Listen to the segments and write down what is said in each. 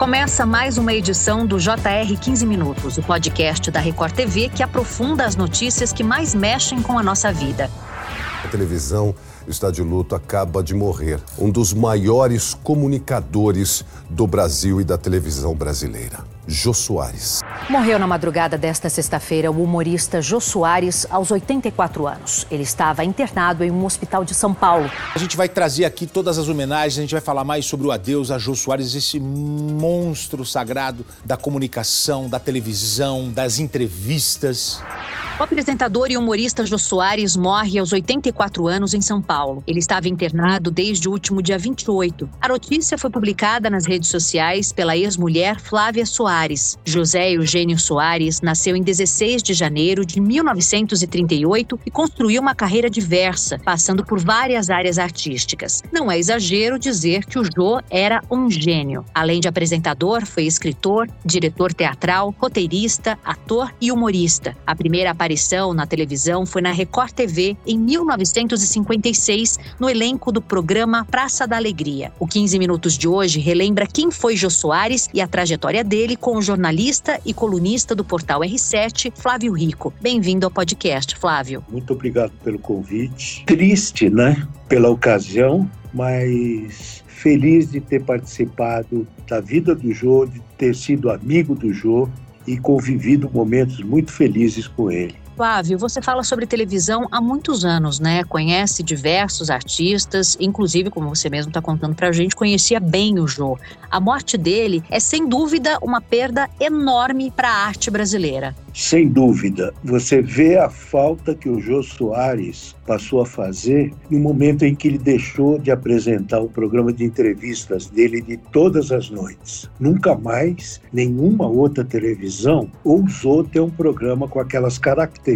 Começa mais uma edição do JR 15 Minutos, o podcast da Record TV que aprofunda as notícias que mais mexem com a nossa vida. A televisão está de luto, acaba de morrer um dos maiores comunicadores do Brasil e da televisão brasileira. Jô Soares. Morreu na madrugada desta sexta-feira o humorista Jô Soares, aos 84 anos. Ele estava internado em um hospital de São Paulo. A gente vai trazer aqui todas as homenagens, a gente vai falar mais sobre o adeus a Jô Soares, esse monstro sagrado da comunicação, da televisão, das entrevistas. O apresentador e humorista Jô Soares morre aos 84 anos em São Paulo. Ele estava internado desde o último dia 28. A notícia foi publicada nas redes sociais pela ex-mulher Flávia Soares. José Eugênio Soares nasceu em 16 de janeiro de 1938 e construiu uma carreira diversa, passando por várias áreas artísticas. Não é exagero dizer que o Jô era um gênio. Além de apresentador, foi escritor, diretor teatral, roteirista, ator e humorista. A primeira aparição na televisão foi na Record TV em 1956, no elenco do programa Praça da Alegria. O 15 Minutos de hoje relembra quem foi Jô Soares e a trajetória dele o jornalista e colunista do portal R7, Flávio Rico. Bem-vindo ao podcast, Flávio. Muito obrigado pelo convite. Triste, né? Pela ocasião, mas feliz de ter participado da vida do Jô, de ter sido amigo do Jô e convivido momentos muito felizes com ele. Flávio, você fala sobre televisão há muitos anos, né? Conhece diversos artistas, inclusive, como você mesmo está contando para a gente, conhecia bem o Jô. A morte dele é, sem dúvida, uma perda enorme para a arte brasileira. Sem dúvida. Você vê a falta que o Jô Soares passou a fazer no momento em que ele deixou de apresentar o programa de entrevistas dele de todas as noites. Nunca mais nenhuma outra televisão ousou ter um programa com aquelas características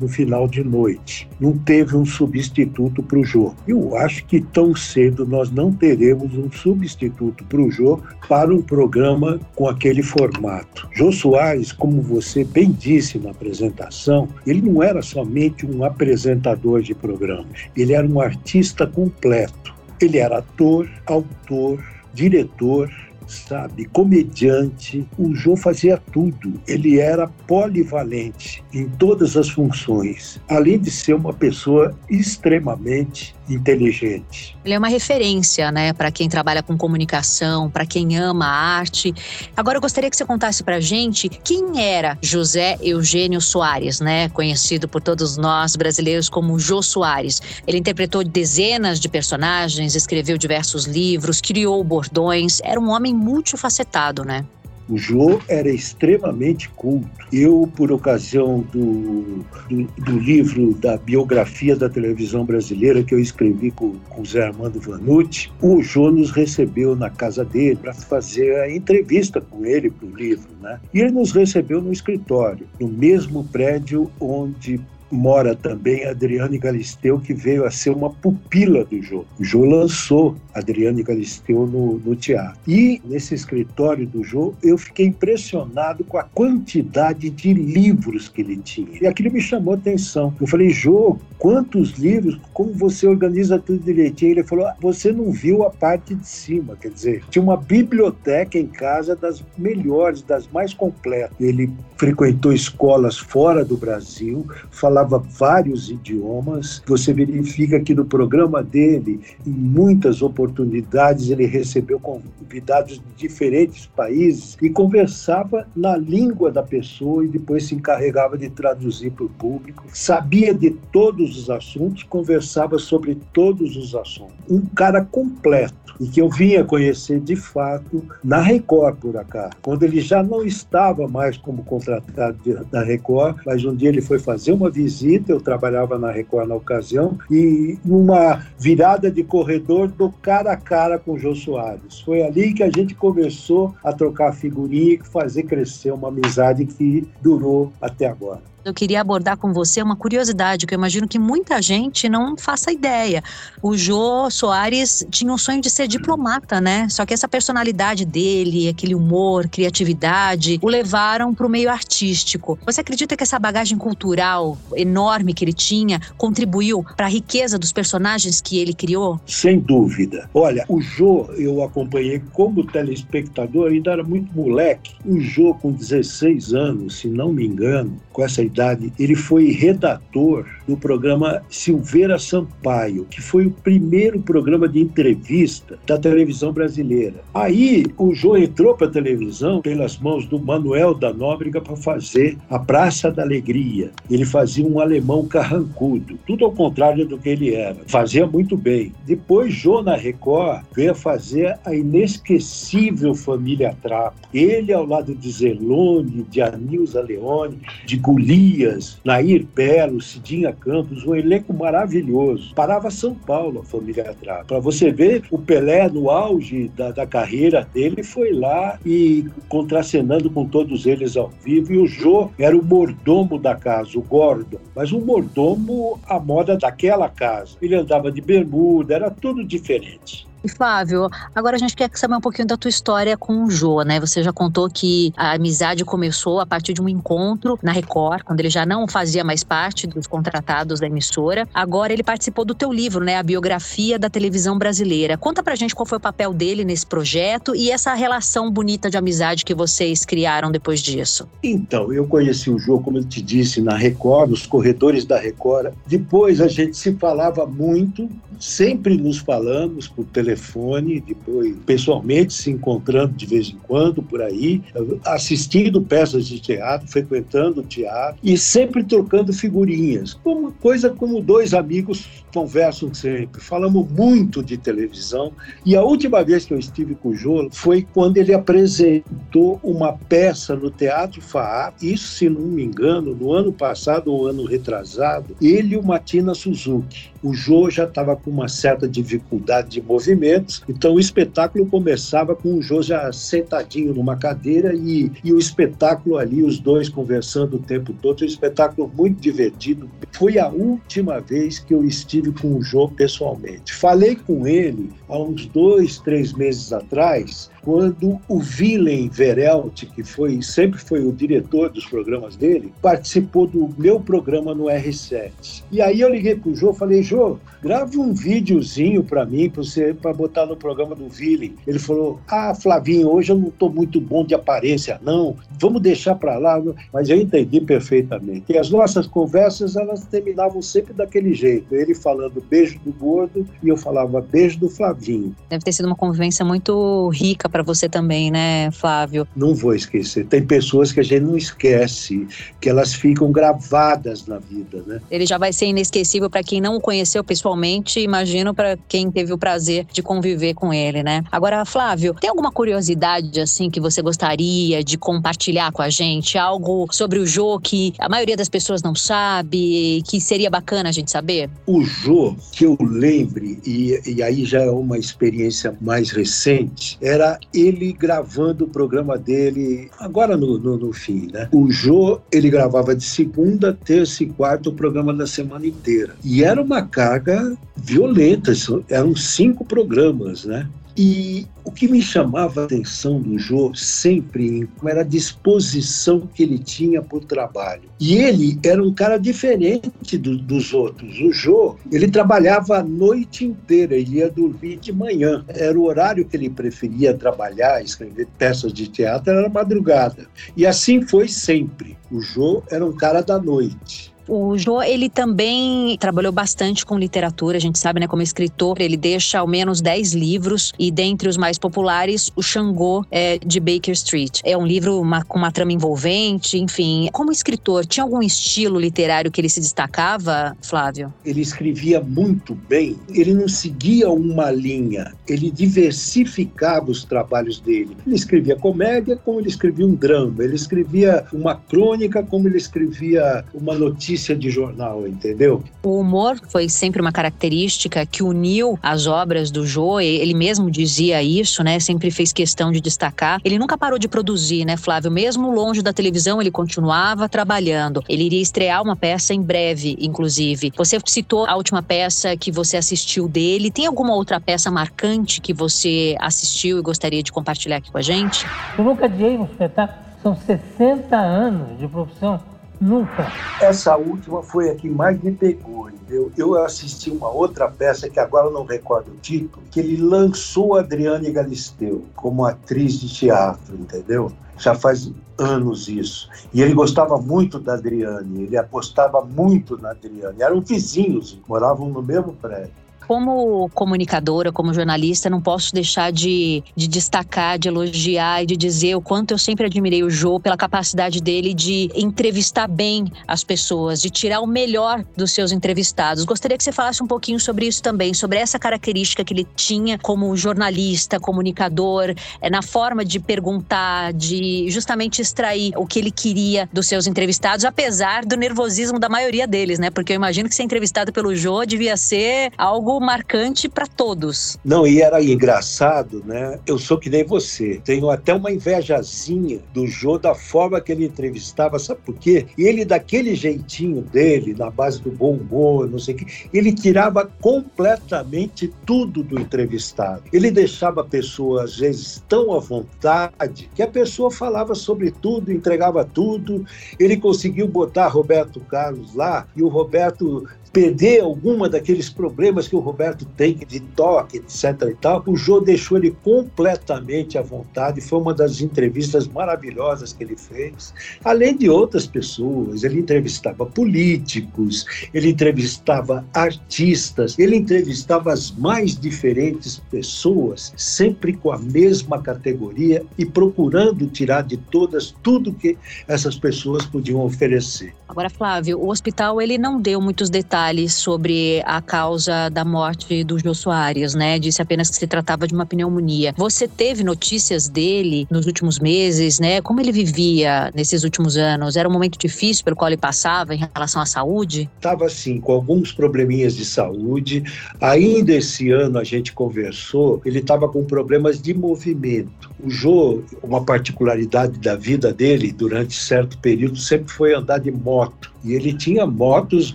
no final de noite. Não teve um substituto para o Jô. Eu acho que tão cedo nós não teremos um substituto para o Jô para um programa com aquele formato. Jô Soares, como você bem disse na apresentação, ele não era somente um apresentador de programas, ele era um artista completo. Ele era ator, autor, diretor, sabe, comediante. O João fazia tudo. Ele era polivalente em todas as funções, além de ser uma pessoa extremamente inteligente. Ele é uma referência, né, para quem trabalha com comunicação, para quem ama a arte. Agora eu gostaria que você contasse para gente quem era José Eugênio Soares, né, conhecido por todos nós brasileiros como Jô Soares. Ele interpretou dezenas de personagens, escreveu diversos livros, criou bordões, era um homem multifacetado, né? O Jô era extremamente culto. Eu, por ocasião do, do, do, livro da biografia da televisão brasileira que eu escrevi com, com o Zé Armando Vanucci, o Jô nos recebeu na casa dele para fazer a entrevista com ele para o livro. Né? E ele nos recebeu no escritório, no mesmo prédio onde mora também Adriane Galisteu, que veio a ser uma pupila do Jô. O Jô lançou Adriane Galisteu no, no teatro. E nesse escritório do Jô, eu fiquei impressionado com a quantidade de livros que ele tinha. E aquilo me chamou a atenção. Eu falei, Jô, quantos livros? Como você organiza tudo direitinho? Ele falou, ah, você não viu a parte de cima. Quer dizer, tinha uma biblioteca em casa das melhores, das mais completas. Ele frequentou escolas fora do Brasil, falava vários idiomas. Você verifica que no programa dele, em muitas oportunidades, ele recebeu convidados de diferentes países e conversava na língua da pessoa e depois se encarregava de traduzir para o público. Sabia de todos os assuntos, conversava sobre todos os assuntos. Um cara completo e que eu vinha conhecer de fato na Record, por acaso, quando ele já não estava mais como contratado da Record, mas um dia ele foi fazer uma visita, eu trabalhava na Record na ocasião, e numa virada de corredor do cara a cara com o Jô Soares. Foi ali que a gente começou a trocar figurinha e fazer crescer uma amizade que durou até agora. Eu queria abordar com você uma curiosidade que eu imagino que muita gente não faça ideia. O Jô Soares tinha um sonho de ser diplomata, né? Só que essa personalidade dele, aquele humor, criatividade, o levaram para o meio artístico. Você acredita que essa bagagem cultural enorme que ele tinha contribuiu para a riqueza dos personagens que ele criou? Sem dúvida. Olha, o Jô eu acompanhei como telespectador, ainda era muito moleque. O Jô, com 16 anos, se não me engano, com essa idade, ele foi redator do programa Silveira Sampaio, que foi o primeiro programa de entrevista da televisão brasileira. Aí o Jô entrou para a televisão pelas mãos do Manuel da Nóbrega para fazer a Praça da Alegria. Ele fazia um alemão carrancudo, tudo ao contrário do que ele era. Fazia muito bem. Depois, Jô na Record veio fazer a inesquecível Família Trapo. Ele ao lado de Zelone, de Anilza Leone, de Golias, Nair Belo, Cidinha Campos, um elenco maravilhoso. Parava São Paulo, a família Trapo. Para você ver, o Pelé, no auge da, da carreira dele, foi lá e contracenando com todos eles ao vivo. E o Jô era o mordomo da casa, o Gordon. Mas um mordomo à moda daquela casa. Ele andava de bermuda, era tudo diferente. E Flávio, agora a gente quer saber um pouquinho da tua história com o Jô, né? Você já contou que a amizade começou a partir de um encontro na Record, quando ele já não fazia mais parte dos contratados da emissora. Agora ele participou do teu livro, né? A biografia da televisão brasileira. Conta pra gente qual foi o papel dele nesse projeto e essa relação bonita de amizade que vocês criaram depois disso. Então, eu conheci o Jô, como eu te disse, na Record, nos corredores da Record. Depois a gente se falava muito, sempre nos falamos por telefone telefone, depois pessoalmente se encontrando de vez em quando por aí, assistindo peças de teatro, frequentando teatro e sempre trocando figurinhas. Uma coisa como dois amigos conversam sempre. Falamos muito de televisão e a última vez que eu estive com o Jô foi quando ele apresentou uma peça no Teatro Faá, isso se não me engano, no ano passado ou ano retrasado, ele e o Matina Suzuki. O Jô já estava com uma certa dificuldade de movimentos, então o espetáculo começava com o Jô já sentadinho numa cadeira e, e o espetáculo ali, os dois conversando o tempo todo, um espetáculo muito divertido. Foi a última vez que eu estive com o Jô pessoalmente. Falei com ele há uns dois, três meses atrás, quando o Willem Verelt, que foi, sempre foi o diretor dos programas dele, participou do meu programa no R7. E aí eu liguei para o Jô, falei, Jô, grave um videozinho para mim, para você para botar no programa do Willem. Ele falou, ah, Flavinho, hoje eu não estou muito bom de aparência, não, vamos deixar para lá. Mas eu entendi perfeitamente. E as nossas conversas, elas terminavam sempre daquele jeito. Ele falando beijo do gordo e eu falava beijo do Flavinho. Deve ter sido uma convivência muito rica para você também, né, Flávio? Não vou esquecer. Tem pessoas que a gente não esquece, que elas ficam gravadas na vida, né? Ele já vai ser inesquecível para quem não o conheceu pessoalmente, imagino para quem teve o prazer de conviver com ele, né? Agora, Flávio, tem alguma curiosidade assim que você gostaria de compartilhar com a gente? Algo sobre o Jô que a maioria das pessoas não sabe, que seria bacana a gente saber? O Jô, que eu lembre, e, e aí já é uma experiência mais recente, era ele gravando o programa dele agora no, no, no, fim, né? O Jô, ele gravava de segunda, terça e quarta o programa da semana inteira. E era uma carga violenta, eram cinco programas, né? E o que me chamava a atenção do Jô sempre era a disposição que ele tinha para o trabalho. E ele era um cara diferente do, dos outros. O Jô, ele trabalhava a noite inteira, ele ia dormir de manhã. Era o horário que ele preferia trabalhar, escrever peças de teatro, era madrugada. E assim foi sempre. O Jô era um cara da noite. O Jô, ele também trabalhou bastante com literatura, a gente sabe, né, como escritor, ele deixa ao menos 10 livros e dentre os mais populares, o Xangô é, de Baker Street. É um livro uma, com uma trama envolvente, enfim. Como escritor, tinha algum estilo literário que ele se destacava, Flávio? Ele escrevia muito bem, ele não seguia uma linha, ele diversificava os trabalhos dele. Ele escrevia comédia como ele escrevia um drama, ele escrevia uma crônica como ele escrevia uma notícia notícia de jornal, entendeu? O humor foi sempre uma característica que uniu as obras do Jô, ele mesmo dizia isso, né? Sempre fez questão de destacar. Ele nunca parou de produzir, né, Flávio? Mesmo longe da televisão, ele continuava trabalhando. Ele iria estrear uma peça em breve, inclusive. Você citou a última peça que você assistiu dele. Tem alguma outra peça marcante que você assistiu e gostaria de compartilhar aqui com a gente? Eu nunca adiei um espetáculo. São 60 anos de profissão Nunca. Essa última foi a que mais me pegou, entendeu? Eu assisti uma outra peça que agora eu não recordo o título, que ele lançou a Adriane Galisteu como atriz de teatro, entendeu? Já faz anos isso. E ele gostava muito da Adriane, ele apostava muito na Adriane. Eram vizinhos, moravam no mesmo prédio. Como comunicadora, como jornalista, não posso deixar de, de destacar, de elogiar e de dizer o quanto eu sempre admirei o Jô pela capacidade dele de entrevistar bem as pessoas, de tirar o melhor dos seus entrevistados. Gostaria que você falasse um pouquinho sobre isso também, sobre essa característica que ele tinha como jornalista, comunicador, é, na forma de perguntar, de justamente extrair o que ele queria dos seus entrevistados, apesar do nervosismo da maioria deles, né? Porque eu imagino que ser entrevistado pelo Jô devia ser algo marcante para todos. Não, e era engraçado, né? Eu sou que nem você. Tenho até uma invejazinha do Jô, da forma que ele entrevistava, sabe por quê? E ele, daquele jeitinho dele, na base do bom humor, não sei o quê, ele tirava completamente tudo do entrevistado. Ele deixava a pessoa, às vezes, tão à vontade que a pessoa falava sobre tudo, entregava tudo. Ele conseguiu botar Roberto Carlos lá e o Roberto perder alguma daqueles problemas que o Roberto tem de toque, etc e tal, o Jô deixou ele completamente à vontade, foi uma das entrevistas maravilhosas que ele fez, além de outras pessoas, ele entrevistava políticos, ele entrevistava artistas, ele entrevistava as mais diferentes pessoas, sempre com a mesma categoria e procurando tirar de todas tudo que essas pessoas podiam oferecer. Agora, Flávio, o hospital ele não deu muitos detalhes detalhes sobre a causa da morte do Jô Soares, né? Disse apenas que se tratava de uma pneumonia. Você teve notícias dele nos últimos meses, né? Como ele vivia nesses últimos anos? Era um momento difícil pelo qual ele passava em relação à saúde? Estava assim, com alguns probleminhas de saúde. Ainda esse ano a gente conversou, ele estava com problemas de movimento. O Jô, uma particularidade da vida dele durante certo período sempre foi andar de moto. E ele tinha motos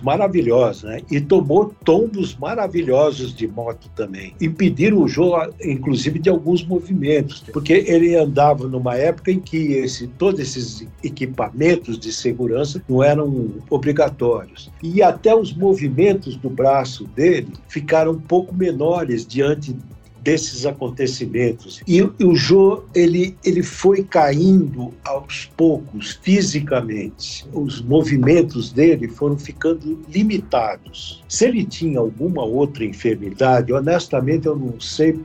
maravilhosas, né? E tomou tombos maravilhosos de moto também. Impediram o Jô, inclusive, de alguns movimentos, porque ele andava numa época em que esse, todos esses equipamentos de segurança não eram obrigatórios. E até os movimentos do braço dele ficaram um pouco menores diante desses acontecimentos. E, e o Jô, ele, ele foi caindo aos poucos, fisicamente. Os movimentos dele foram ficando limitados. Se ele tinha alguma outra enfermidade, honestamente eu não sei,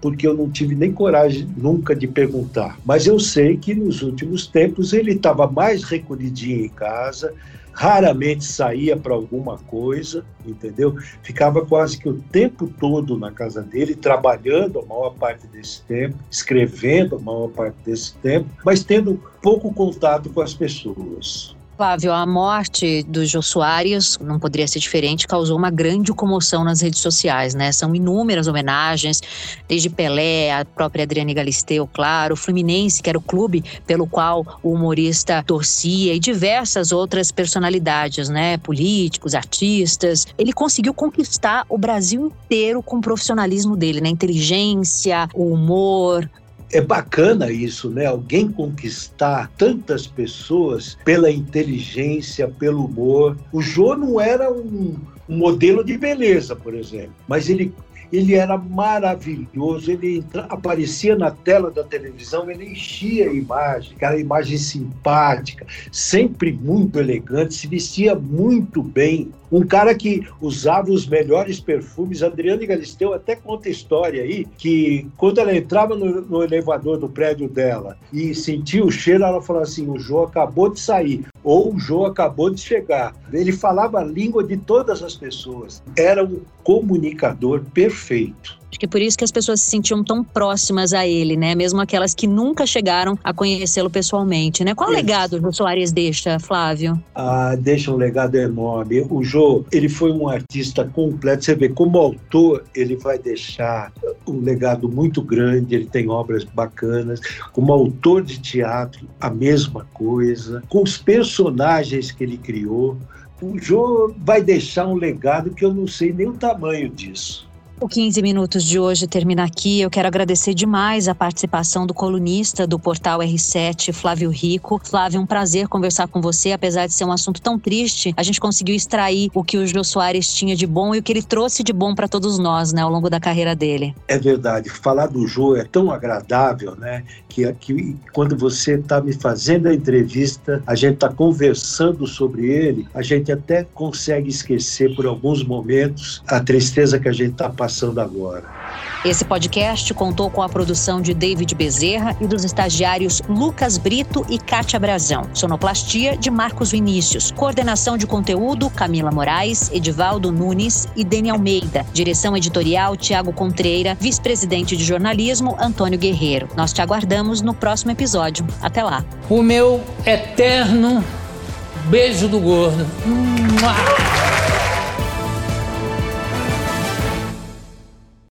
porque eu não tive nem coragem nunca de perguntar. Mas eu sei que nos últimos tempos ele estava mais recolhidinho em casa, raramente saía para alguma coisa, entendeu? Ficava quase que o tempo todo na casa dele, trabalhando a maior parte desse tempo, escrevendo a maior parte desse tempo, mas tendo pouco contato com as pessoas. Flávio, a morte do Jô Soares, não poderia ser diferente, causou uma grande comoção nas redes sociais, né? São inúmeras homenagens, desde Pelé, a própria Adriane Galisteu, claro, o Fluminense, que era o clube pelo qual o humorista torcia, e diversas outras personalidades, né? Políticos, artistas. Ele conseguiu conquistar o Brasil inteiro com o profissionalismo dele, né? Inteligência, o humor, é bacana isso, né? Alguém conquistar tantas pessoas pela inteligência, pelo humor. O Jô não era um, um modelo de beleza, por exemplo, mas ele ele era maravilhoso, ele entra, aparecia na tela da televisão, ele enchia a imagem, aquela imagem simpática, sempre muito elegante, se vestia muito bem. Um cara que usava os melhores perfumes. Adriane Galisteu até conta história aí que quando ela entrava no, no elevador do prédio dela e sentia o cheiro, ela falava assim: o Jô acabou de sair ou o Jô acabou de chegar. Ele falava a língua de todas as pessoas. Era um comunicador perfeito. Acho que é por isso que as pessoas se sentiam tão próximas a ele, né? Mesmo aquelas que nunca chegaram a conhecê-lo pessoalmente, né? Qual isso. legado o Jô Soares deixa, Flávio? Ah, deixa um legado enorme. O Jô, ele foi um artista completo. Você vê, como autor, ele vai deixar um legado muito grande, ele tem obras bacanas. Como autor de teatro, a mesma coisa. Com os personagens que ele criou, o Jô vai deixar um legado que eu não sei nem o tamanho disso. O 15 Minutos de hoje termina aqui. Eu quero agradecer demais a participação do colunista do portal R7, Flávio Rico. Flávio, um prazer conversar com você. Apesar de ser um assunto tão triste, a gente conseguiu extrair o que o Jô Soares tinha de bom e o que ele trouxe de bom para todos nós, né, ao longo da carreira dele. É verdade. Falar do Jô é tão agradável, né, que, que quando você está me fazendo a entrevista, a gente está conversando sobre ele, a gente até consegue esquecer por alguns momentos a tristeza que a gente está passando passando agora. Esse podcast contou com a produção de David Bezerra e dos estagiários Lucas Brito e Kátia Brazão. Sonoplastia de Marcos Vinícius. Coordenação de conteúdo Camila Moraes, Edivaldo Nunes e Dani Almeida. Direção editorial Tiago Contreira. Vice-presidente de jornalismo Antônio Guerreiro. Nós te aguardamos no próximo episódio. Até lá. O meu eterno beijo do gordo. Mua!